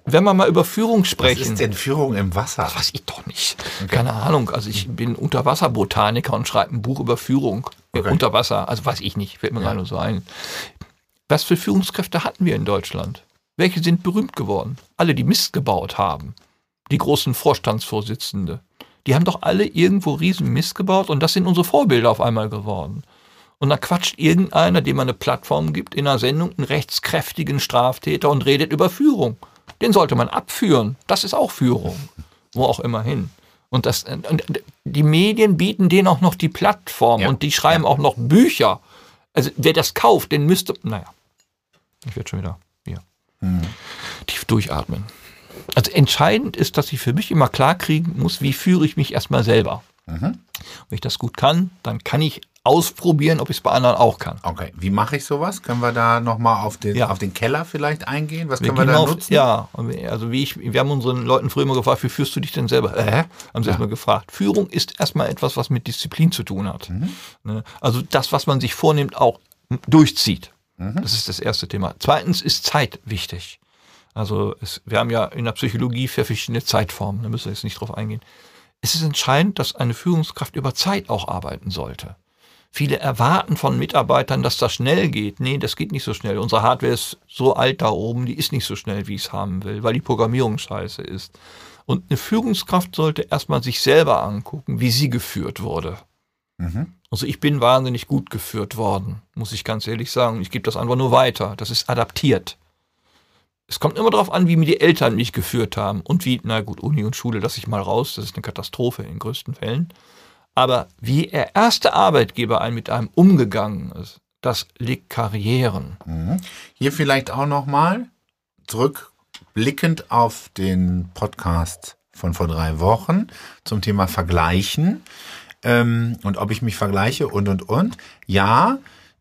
wenn wir mal über Führung Was sprechen. ist denn Führung im Wasser? Das weiß ich doch nicht. Keine Ahnung. Also ich bin Unterwasserbotaniker und schreibe ein Buch über Führung äh, Okay. unter Wasser. Also weiß ich nicht. Fällt mir gerade so ein. Was für Führungskräfte hatten wir in Deutschland? Welche sind berühmt geworden? Alle, die Mist gebaut haben. Die großen Vorstandsvorsitzende. Die haben doch alle irgendwo riesen Mist gebaut und das sind unsere Vorbilder auf einmal geworden. Und dann quatscht irgendeiner, dem man eine Plattform gibt, in einer Sendung einen rechtskräftigen Straftäter und redet über Führung. Den sollte man abführen. Das ist auch Führung. Wo auch immer hin. Und, das, und die Medien bieten denen auch noch die Plattform Ja. und die schreiben auch noch Bücher. Also wer das kauft, den müsste. Naja. Ich werde schon wieder hier. Tief durchatmen. Also entscheidend ist, dass ich für mich immer klar kriegen muss, wie führe ich mich erstmal selber. Wenn ich das gut kann, dann kann ich ausprobieren, ob ich es bei anderen auch kann. Okay, wie mache ich sowas? Können wir da nochmal auf den, Ja. auf den Keller vielleicht eingehen? Was Wir können wir da auf, nutzen? Ja, also wie ich, wir haben unseren Leuten früher immer gefragt, wie führst du dich denn selber? Äh? Haben sie erstmal gefragt. Führung ist erstmal etwas, was mit Disziplin zu tun hat. Mhm. Ne? Also das, was man sich vornimmt, auch durchzieht. Mhm. Das ist das erste Thema. Zweitens ist Zeit wichtig. Also es, wir haben ja in der Psychologie vier verschiedene Zeitformen, da müssen wir jetzt nicht drauf eingehen. Es ist entscheidend, dass eine Führungskraft über Zeit auch arbeiten sollte. Viele erwarten von Mitarbeitern, dass das schnell geht. Nee, das geht nicht so schnell. Unsere Hardware ist so alt da oben, die ist nicht so schnell, wie ich es haben will, weil die Programmierung scheiße ist. Und eine Führungskraft sollte erstmal sich selber angucken, wie sie geführt wurde. Mhm. Also ich bin wahnsinnig gut geführt worden, muss ich ganz ehrlich sagen. Ich gebe das einfach nur weiter. Das ist adaptiert. Es kommt immer darauf an, wie mir die Eltern mich geführt haben und wie, na gut, Uni und Schule lasse ich mal raus, das ist eine Katastrophe in größten Fällen. Aber wie der erste Arbeitgeber ein mit einem umgegangen ist, das liegt Karrieren. Hier vielleicht auch nochmal zurückblickend auf den Podcast von vor drei Wochen zum Thema Vergleichen ähm, und ob ich mich vergleiche und und und. Ja,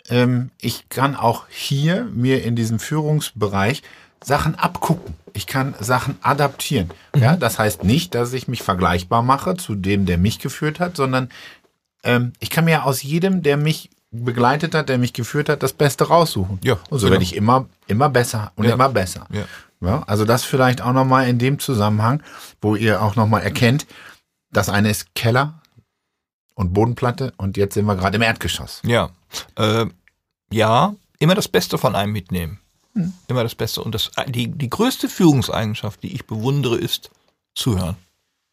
ähm, ich kann auch hier mir in diesem Führungsbereich Sachen abgucken. Ich kann Sachen adaptieren. Ja, das heißt nicht, dass ich mich vergleichbar mache zu dem, der mich geführt hat, sondern ähm, ich kann mir aus jedem, der mich begleitet hat, der mich geführt hat, das Beste raussuchen. Ja, Und so genau. werde ich immer, immer besser und Ja. immer besser. Ja. Ja, also das vielleicht auch nochmal in dem Zusammenhang, wo ihr auch nochmal erkennt, das eine ist Keller und Bodenplatte und jetzt sind wir gerade im Erdgeschoss. Ja. Äh, ja, immer das Beste von einem mitnehmen. Immer das Beste. Und das, die, die größte Führungseigenschaft, die ich bewundere, ist zuhören.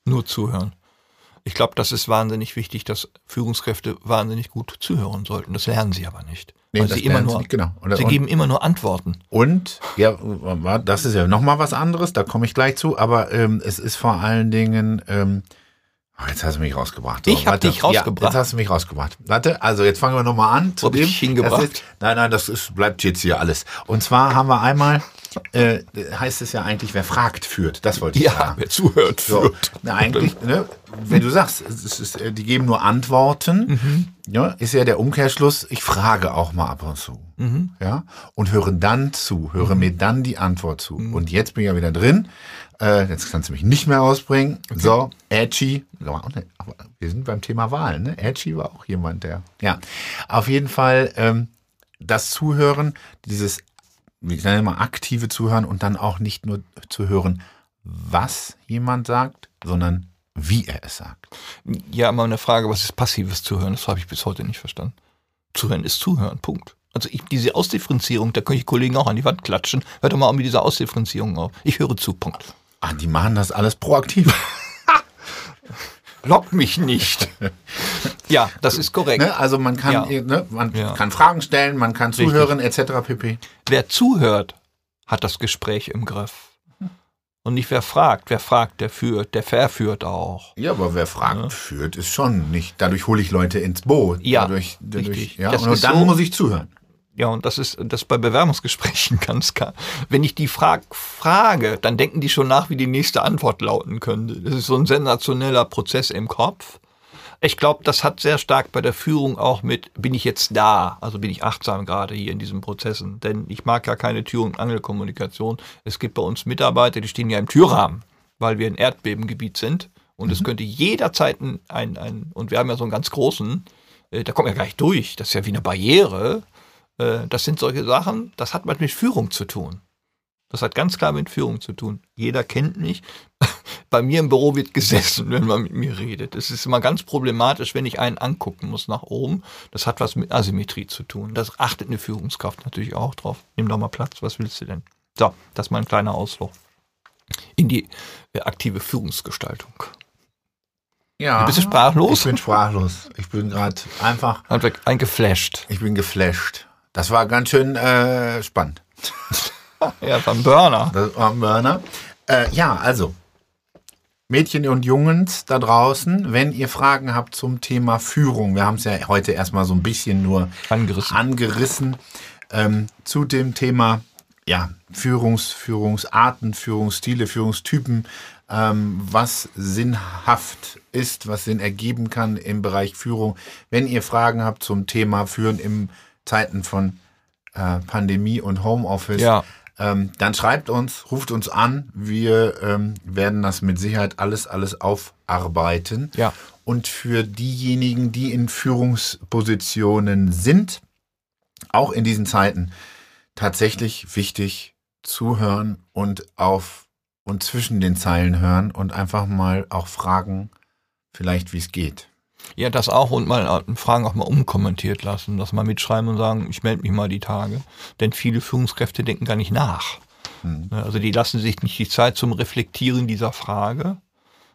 Nur zuhören. Ich glaube, das ist wahnsinnig wichtig, dass Führungskräfte wahnsinnig gut zuhören sollten. Das lernen sie aber nicht. Nee, Weil sie immer sie nur, nicht, genau. Oder- sie und- geben immer nur Antworten. Und, ja, das ist ja nochmal was anderes, da komme ich gleich zu, aber ähm, es ist vor allen Dingen, ähm, oh, jetzt hast du mich rausgebracht. Ich hab warte. dich rausgebracht. Ja, jetzt hast du mich rausgebracht. Warte, also jetzt fangen wir nochmal an. Zu Wo dem, ich hingebracht? Ist, nein, nein, das ist, bleibt jetzt hier alles. Und zwar haben wir einmal, äh, heißt es ja eigentlich, wer fragt, führt. Das wollte ich Ja, sagen. wer zuhört, So, führt. na, eigentlich, (laughs) ne, wenn du sagst, es ist, äh, die geben nur Antworten, Mhm. ja, ist ja der Umkehrschluss, ich frage auch mal ab und zu. Mhm. Ja, und höre dann zu, höre mir dann die Antwort zu. Und jetzt bin ich ja wieder drin. Äh, jetzt kannst du mich nicht mehr rausbringen. So, Edgy. Aber wir sind beim Thema Wahlen, ne? Edgy war auch jemand, der. Ja, auf jeden Fall ähm, das Zuhören, dieses, ich nenne mal aktive Zuhören und dann auch nicht nur zu hören, was jemand sagt, sondern wie er es sagt. Ja, immer eine Frage, was ist passives Zuhören? Das habe ich bis heute nicht verstanden. Zuhören ist Zuhören, Punkt. Also ich, diese Ausdifferenzierung, da können ich Kollegen auch an die Wand klatschen. Hört doch mal mit dieser Ausdifferenzierung auf. Ich höre zu, Punkt. Ah, die machen das alles proaktiv. (laughs) Lock mich nicht. ja, das ist korrekt. Ne? Also man kann, Ja. ne, man Ja. kann Fragen stellen, man kann Richtig. zuhören, etc. pp. Wer zuhört, hat das Gespräch im Griff. Und nicht wer fragt. Wer fragt, der führt, der verführt auch. Ja, aber wer fragt, führt, ist schon nicht. Dadurch hole ich Leute ins Boot. Ja, dadurch, dadurch, richtig. ja. Und dann so- muss ich zuhören. Ja, und das ist das bei Bewerbungsgesprächen (laughs) ganz klar. Wenn ich die frag, frage, dann denken die schon nach, wie die nächste Antwort lauten könnte. Das ist so ein sensationeller Prozess im Kopf. Ich glaube, das hat sehr stark bei der Führung auch mit, bin ich jetzt da? Also bin ich achtsam gerade hier in diesen Prozessen? Denn ich mag ja keine Tür- und Angelkommunikation. Es gibt bei uns Mitarbeiter, die stehen ja im Türrahmen, weil wir ein Erdbebengebiet sind. Und es könnte jederzeit ein, ein, ein, und wir haben ja so einen ganz großen, äh, da kommt ja gar nicht durch. Das ist ja wie eine Barriere. Äh, Das sind solche Sachen, das hat was mit Führung zu tun. Das hat ganz klar mit Führung zu tun. Jeder kennt mich. (laughs) Bei mir im Büro wird gesessen, wenn man mit mir redet. Es ist immer ganz problematisch, wenn ich einen angucken muss nach oben. Das hat was mit Asymmetrie zu tun. Das achtet eine Führungskraft natürlich auch drauf. Nimm doch mal Platz, was willst du denn? So, das ist mal ein kleiner Ausflug in die äh, aktive Führungsgestaltung. Ja. Bist du sprachlos? Ich bin sprachlos. Ich bin gerade einfach, weg- eingeflasht. ich bin geflasht. Das war ganz schön äh, spannend. (laughs) Ja, beim Burner. Das war ein Burner. Äh, ja, also. Mädchen und Jungs da draußen, wenn ihr Fragen habt zum Thema Führung, wir haben es ja heute erstmal so ein bisschen nur Angerissen. angerissen ähm, zu dem Thema ja, Führungs, Führungsarten, Führungsstile, Führungstypen. ähm, was sinnhaft ist, was Sinn ergeben kann im Bereich Führung. Wenn ihr Fragen habt zum Thema Führen in Zeiten von äh, Pandemie und Homeoffice, Ja. ähm, dann schreibt uns, ruft uns an. Wir ähm, werden das mit Sicherheit alles, alles aufarbeiten. Ja. Und für diejenigen, die in Führungspositionen sind, auch in diesen Zeiten, tatsächlich wichtig zuhören und auf und zwischen den Zeilen hören und einfach mal auch fragen, vielleicht wie es geht. Ja, das auch und mal äh, Fragen auch mal umkommentiert lassen, das mal mitschreiben und sagen, ich melde mich mal die Tage. Denn viele Führungskräfte denken gar nicht nach. Ne, Also die lassen sich nicht die Zeit zum Reflektieren dieser Frage,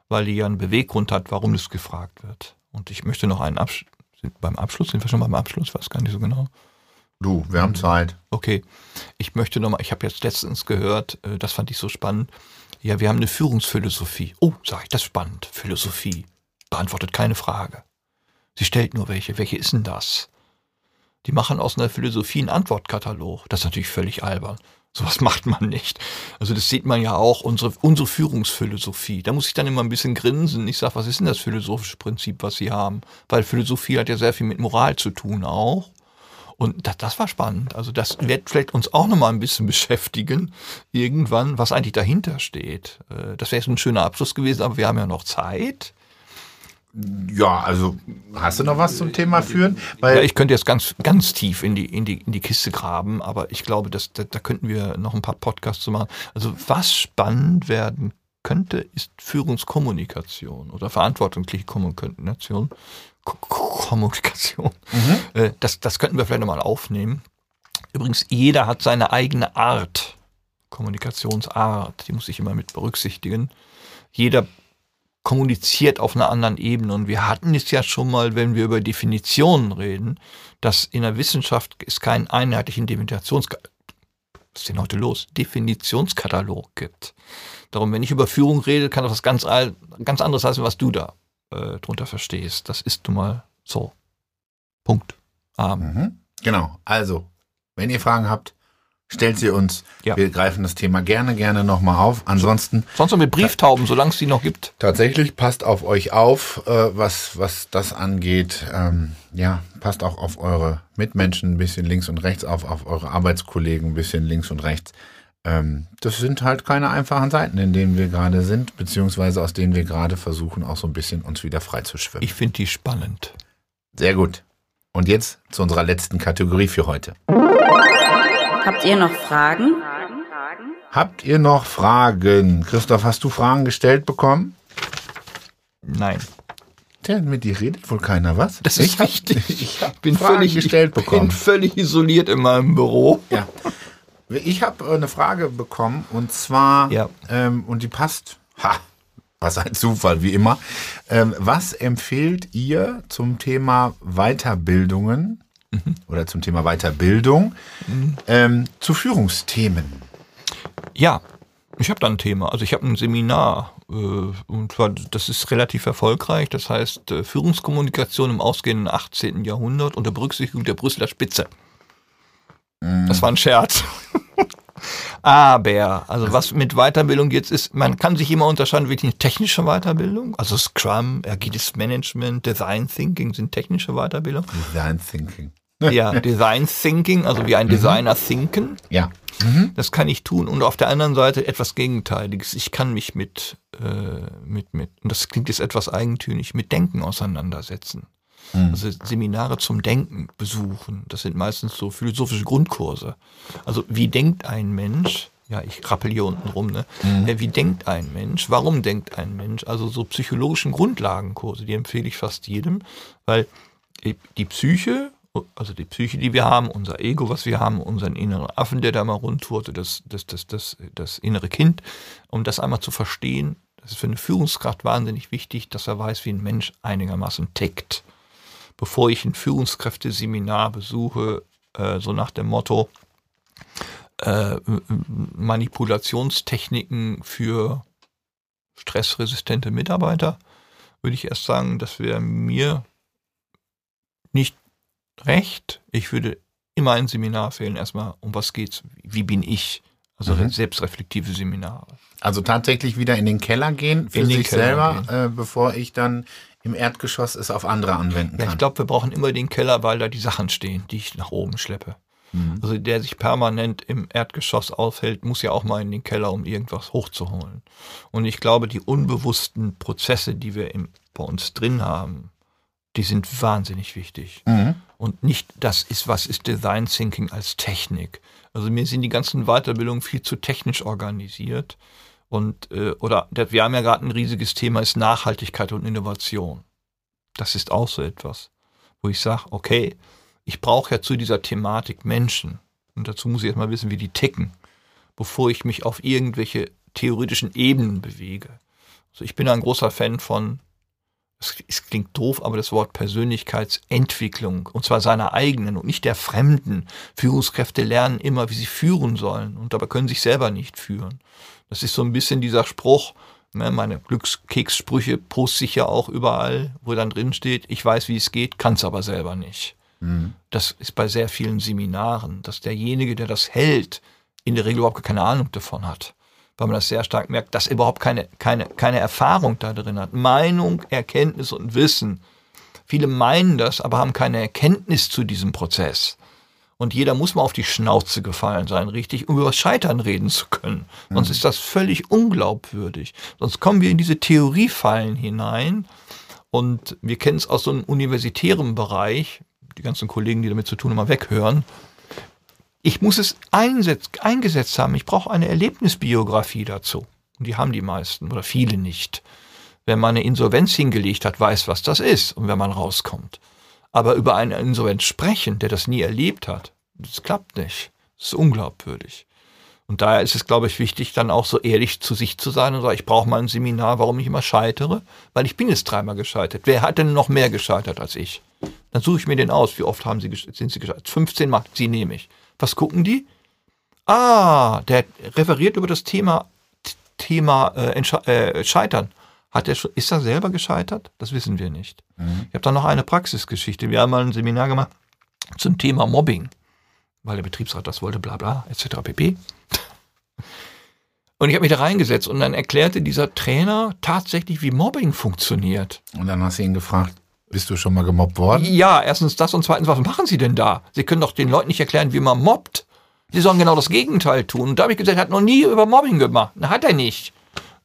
weil die ja einen Beweggrund hat, warum es gefragt wird. Und ich möchte noch einen Abschluss. Beim Abschluss, sind wir schon beim Abschluss? Ich weiß gar nicht so genau. Du, wir haben Zeit. Okay, ich möchte nochmal, ich habe jetzt letztens gehört, äh, das fand ich so spannend. Ja, wir haben eine Führungsphilosophie. Oh, sag ich, das ist spannend. Philosophie. Beantwortet keine Frage. Sie stellt nur welche. Welche ist denn das? Die machen aus einer Philosophie einen Antwortkatalog. Das ist natürlich völlig albern. Sowas (laughs) macht man nicht. Also das sieht man ja auch, unsere, unsere Führungsphilosophie. Da muss ich dann immer ein bisschen grinsen. Ich sage, was ist denn das philosophische Prinzip, was Sie haben? Weil Philosophie hat ja sehr viel mit Moral zu tun auch. Und das, das war spannend. Also das wird vielleicht uns auch nochmal ein bisschen (laughs) beschäftigen, irgendwann, was eigentlich dahinter steht. Äh, Das wäre so ein schöner Abschluss gewesen, aber wir haben ja noch Zeit. Ja, also hast du noch was zum Thema führen? Weil Ja, ich könnte jetzt ganz, ganz tief in die, in die, in die Kiste graben, aber ich glaube, dass, da, da könnten wir noch ein paar Podcasts zu machen. Also was spannend werden könnte, ist Führungskommunikation oder verantwortliche Kommunikation. Ko- Ko- Kommunikation. Äh, Das, das könnten wir vielleicht nochmal aufnehmen. Übrigens, jeder hat seine eigene Art, Kommunikationsart, die muss ich immer mit berücksichtigen. Jeder kommuniziert auf einer anderen Ebene. Und wir hatten es ja schon mal, wenn wir über Definitionen reden, dass in der Wissenschaft es keinen einheitlichen Definitionskatalog, was ist denn heute los? Definitionskatalog gibt. Darum, wenn ich über Führung rede, kann das was ganz, ganz anderes heißen, was du da äh, drunter verstehst. Das ist nun mal so. Punkt. Mhm. Genau. Also, wenn ihr Fragen habt, stellt sie uns. Ja. Wir greifen das Thema gerne, gerne nochmal auf. Ansonsten Sonst noch mit Brieftauben, solange es die noch gibt. tatsächlich passt auf euch auf, äh, was, was das angeht. Ähm, ja, passt auch auf eure Mitmenschen ein bisschen links und rechts auf, auf eure Arbeitskollegen ein bisschen links und rechts. Ähm, das sind halt keine einfachen Zeiten, in denen wir gerade sind, beziehungsweise aus denen wir gerade versuchen, auch so ein bisschen uns wieder frei zu schwimmen. Ich finde die spannend. Sehr gut. Und jetzt zu unserer letzten Kategorie für heute. Habt ihr noch Fragen? Habt ihr noch Fragen? Christoph, hast du Fragen gestellt bekommen? Nein. Tja, mit dir redet wohl keiner, was? Das ist ich hab, wichtig. (laughs) Ich habe bin Fragen völlig gestellt bin bekommen. völlig isoliert in meinem Büro. Ja. Ich habe äh, eine Frage bekommen und zwar, Ja. ähm, und die passt, ha, was ein Zufall, wie immer. Ähm, was empfehlt ihr zum Thema Weiterbildungen Mhm. oder zum Thema Weiterbildung ähm, zu Führungsthemen? Ja, ich habe da ein Thema. Also ich habe ein Seminar äh, und zwar, das ist relativ erfolgreich. Das heißt äh, Führungskommunikation im ausgehenden 18. Jahrhundert unter Berücksichtigung der Brüsseler Spitze. Das war ein Scherz. (laughs) Aber, also was mit Weiterbildung jetzt ist, man kann sich immer unterscheiden, wirklich eine technische Weiterbildung, also Scrum, agiles Management, Design Thinking sind technische Weiterbildung. Design Thinking. Ja, Design Thinking, also wie ein Designer thinken. Ja. Das kann ich tun. Und auf der anderen Seite etwas Gegenteiliges. Ich kann mich mit, äh, mit, mit, und das klingt jetzt etwas eigentümlich, mit Denken auseinandersetzen. Also Seminare zum Denken besuchen. Das sind meistens so philosophische Grundkurse. Also wie denkt ein Mensch? Ja, ich rappel hier unten rum, ne? Äh, Wie denkt ein Mensch? Warum denkt ein Mensch? Also so psychologischen Grundlagenkurse, die empfehle ich fast jedem, weil die Psyche, also die Psyche, die wir haben, unser Ego, was wir haben, unseren inneren Affen, der da mal rundtourte, das, das, das, das, das innere Kind, um das einmal zu verstehen, das ist für eine Führungskraft wahnsinnig wichtig, dass er weiß, wie ein Mensch einigermaßen tickt. Bevor ich ein Führungskräfteseminar besuche, äh, so nach dem Motto, äh, Manipulationstechniken für stressresistente Mitarbeiter, würde ich erst sagen, das wäre mir nicht recht. Ich würde immer ein Seminar fehlen. Erstmal, um was geht's? Wie bin ich Also selbstreflektive Seminare. Also tatsächlich wieder in den Keller gehen für In sich selber, äh, bevor ich dann im Erdgeschoss es auf andere anwenden Ja, kann. ich glaube, wir brauchen immer den Keller, weil da die Sachen stehen, die ich nach oben schleppe. Also der sich permanent im Erdgeschoss aufhält, muss ja auch mal in den Keller, um irgendwas hochzuholen. Und ich glaube, die unbewussten Prozesse, die wir im, bei uns drin haben, die sind wahnsinnig wichtig. Und nicht das ist, was ist Design Thinking als Technik. Also mir sind die ganzen Weiterbildungen viel zu technisch organisiert. Und äh, oder der- wir haben ja gerade ein riesiges Thema, ist Nachhaltigkeit und Innovation. Das ist auch so etwas, wo ich sage, okay, ich brauche ja zu dieser Thematik Menschen. Und dazu muss ich erstmal wissen, wie die ticken, bevor ich mich auf irgendwelche theoretischen Ebenen bewege. Also ich bin ein großer Fan von, es, klingt doof, aber das Wort Persönlichkeitsentwicklung, und zwar seiner eigenen und nicht der Fremden. Führungskräfte lernen immer, wie sie führen sollen und dabei können sich selber nicht führen. Das ist so ein bisschen dieser Spruch, ne, meine Glückskekssprüche poste ich ja auch überall, wo dann drin steht, ich weiß, wie es geht, kann es aber selber nicht. Das ist bei sehr vielen Seminaren, dass derjenige, der das hält, in der Regel überhaupt keine Ahnung davon hat. Weil man das sehr stark merkt, dass er überhaupt keine, keine, keine Erfahrung da drin hat. Meinung, Erkenntnis und Wissen. Viele meinen das, aber haben keine Erkenntnis zu diesem Prozess. Und jeder muss mal auf die Schnauze gefallen sein, richtig, um über das Scheitern reden zu können. Sonst ist das völlig unglaubwürdig. Sonst kommen wir in diese Theoriefallen hinein. Und wir kennen es aus so einem universitären Bereich, die ganzen Kollegen, die damit zu tun haben, mal weghören. Ich muss es einsetz, eingesetzt haben. Ich brauche eine Erlebnisbiografie dazu. Und die haben die meisten oder viele nicht. Wer mal eine Insolvenz hingelegt hat, weiß, was das ist und wenn man rauskommt. Aber über eine Insolvenz sprechen, der das nie erlebt hat, das klappt nicht. Das ist unglaubwürdig. Und daher ist es, glaube ich, wichtig, dann auch so ehrlich zu sich zu sein und sagen, ich brauche mal ein Seminar, warum ich immer scheitere, weil ich bin jetzt dreimal gescheitert. Wer hat denn noch mehr gescheitert als ich? Dann suche ich mir den aus. Wie oft haben sie, sind sie gescheitert? 15 Mal, sie nehme ich. Was gucken die? Ah, der referiert über das Thema, Thema äh, äh, Scheitern. Hat er schon, ist er selber gescheitert? Das wissen wir nicht. Ich habe dann noch eine Praxisgeschichte. Wir haben mal ein Seminar gemacht zum Thema Mobbing, weil der Betriebsrat das wollte, bla bla, etc. pp. Und ich habe mich da reingesetzt und dann erklärte dieser Trainer tatsächlich, wie Mobbing funktioniert. Und dann hast du ihn gefragt, bist du schon mal gemobbt worden? Ja, erstens das und zweitens, was machen Sie denn da? Sie können doch den Leuten nicht erklären, wie man mobbt. Sie sollen genau das Gegenteil tun. Und da habe ich gesagt, er hat noch nie über Mobbing gemacht. Na, hat er nicht.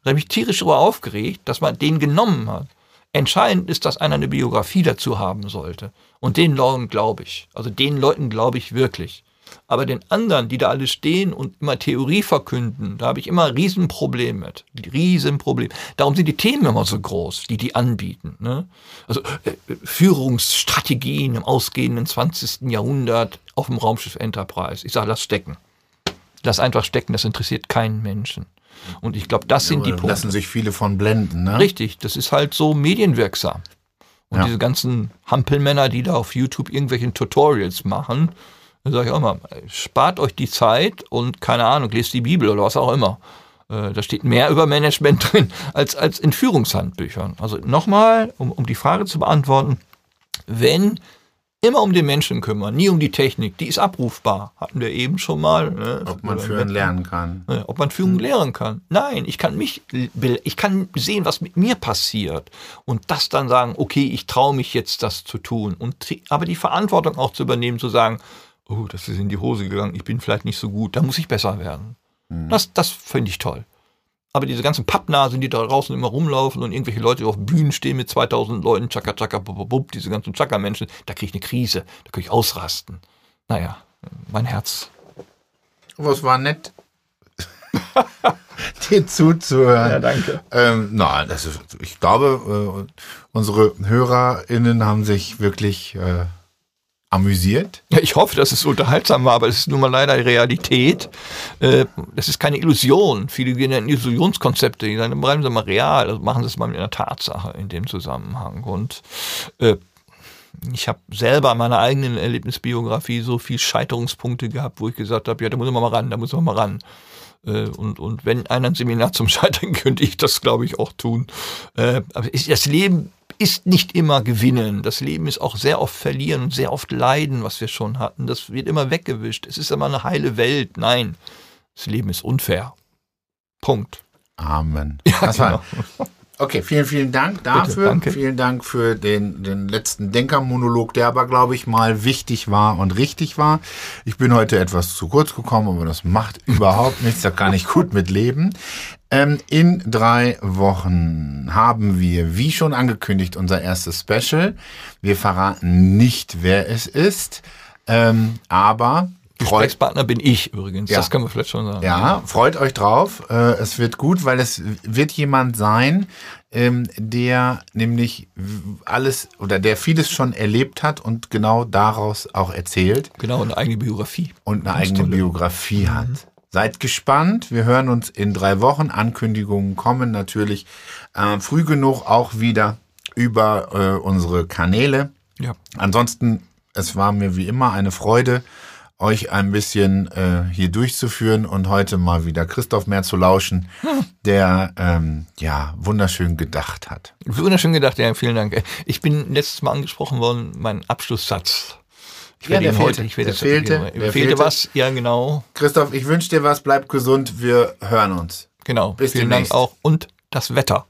Da habe ich tierisch darüber aufgeregt, dass man den genommen hat. Entscheidend ist, dass einer eine Biografie dazu haben sollte. Und den Leuten glaube ich. Also den Leuten glaube ich wirklich. Aber den anderen, die da alle stehen und immer Theorie verkünden, da habe ich immer ein Riesenproblem mit. Riesenproblem. Darum sind die Themen immer so groß, die die anbieten. Ne? Also äh, Führungsstrategien im ausgehenden 20. Jahrhundert auf dem Raumschiff Enterprise. Ich sage, lass stecken. Lass einfach stecken, das interessiert keinen Menschen. Und ich glaube, das sind die Punkte. Lassen sich viele von blenden, ne? Richtig, das ist halt so medienwirksam. Und Ja. diese ganzen Hampelmänner, die da auf YouTube irgendwelche Tutorials machen, da sage ich auch mal, spart euch die Zeit und keine Ahnung, lest die Bibel oder was auch immer. Äh, Da steht mehr über Management (laughs) drin als, als in Führungshandbüchern. Also nochmal, um, um die Frage zu beantworten, wenn immer um den Menschen kümmern, nie um die Technik, die ist abrufbar, hatten wir eben schon mal. Ne? Ob man führen lernen kann. Ob man Führung lehren kann. Nein, ich kann mich, ich kann sehen, was mit mir passiert und das dann sagen, okay, ich traue mich jetzt, das zu tun. Und aber die Verantwortung auch zu übernehmen, zu sagen, oh, das ist in die Hose gegangen, ich bin vielleicht nicht so gut, da muss ich besser werden. Das, das finde ich toll. Aber diese ganzen Pappnasen, die da draußen immer rumlaufen und irgendwelche Leute die auf Bühnen stehen mit 2000 Leuten, tschakka, tschakka, bub, bub, diese ganzen Tschakka-Menschen, da kriege ich eine Krise, da kriege ich ausrasten. Naja, mein Herz. Aber es war nett, (laughs) dir zuzuhören. Ja, danke. Ähm, na, das ist, ich glaube, äh, unsere HörerInnen haben sich wirklich äh, amüsiert. Ja, ich hoffe, dass es unterhaltsam war, aber es ist nun mal leider Realität. Äh, Das ist keine Illusion. Viele gehen in Illusionskonzepte, die sagen, bleiben Sie mal real, also machen Sie es mal mit einer Tatsache in dem Zusammenhang. Und äh, ich habe selber in meiner eigenen Erlebnisbiografie so viel Scheiterungspunkte gehabt, wo ich gesagt habe, ja, da muss man mal ran, da muss man mal ran. Äh, Und, und wenn einer ein Seminar zum Scheitern, könnte ich das, glaube ich, auch tun. Äh, Aber das Leben ist nicht immer gewinnen. Das Leben ist auch sehr oft verlieren und sehr oft leiden, was wir schon hatten. Das wird immer weggewischt. Es ist immer eine heile Welt. Nein. Das Leben ist unfair. Punkt. Amen. Ja, das war, genau. Okay, vielen, vielen Dank dafür. danke. Vielen Dank für den, den letzten Denkermonolog, der aber, glaube ich, mal wichtig war und richtig war. Ich bin heute etwas zu kurz gekommen, aber das macht (laughs) überhaupt nichts. Da kann ich gut mit leben. Ähm, in drei Wochen haben wir, wie schon angekündigt, unser erstes Special. Wir verraten nicht, wer es ist, ähm, aber Gesprächspartner bin ich übrigens. Ja. Das können wir vielleicht schon sagen. ja, freut euch drauf. Äh, es wird gut, weil es wird jemand sein, ähm, der nämlich alles oder der vieles schon erlebt hat und genau daraus auch erzählt Genau, eine eigene Biografie. und eine eigene tolle. Biografie hat. Seid gespannt. Wir hören uns in drei Wochen. Ankündigungen kommen natürlich äh, früh genug auch wieder über äh, unsere Kanäle. Ja. Ansonsten, es war mir wie immer eine Freude, euch ein bisschen äh, hier durchzuführen und heute mal wieder Christoph mehr zu lauschen, (laughs) der ähm, ja wunderschön gedacht hat. Wunderschön gedacht, ja, vielen Dank. Ich bin letztes Mal angesprochen worden, mein Abschlusssatz. Ich Ja, werde heute, ich werde Der es- fehlte. Der fehlte fehlte. was, ja genau, Christoph, ich wünsche dir was, bleib gesund, wir hören uns. genau. Bis vielen demnächst. Dank auch. Und das Wetter.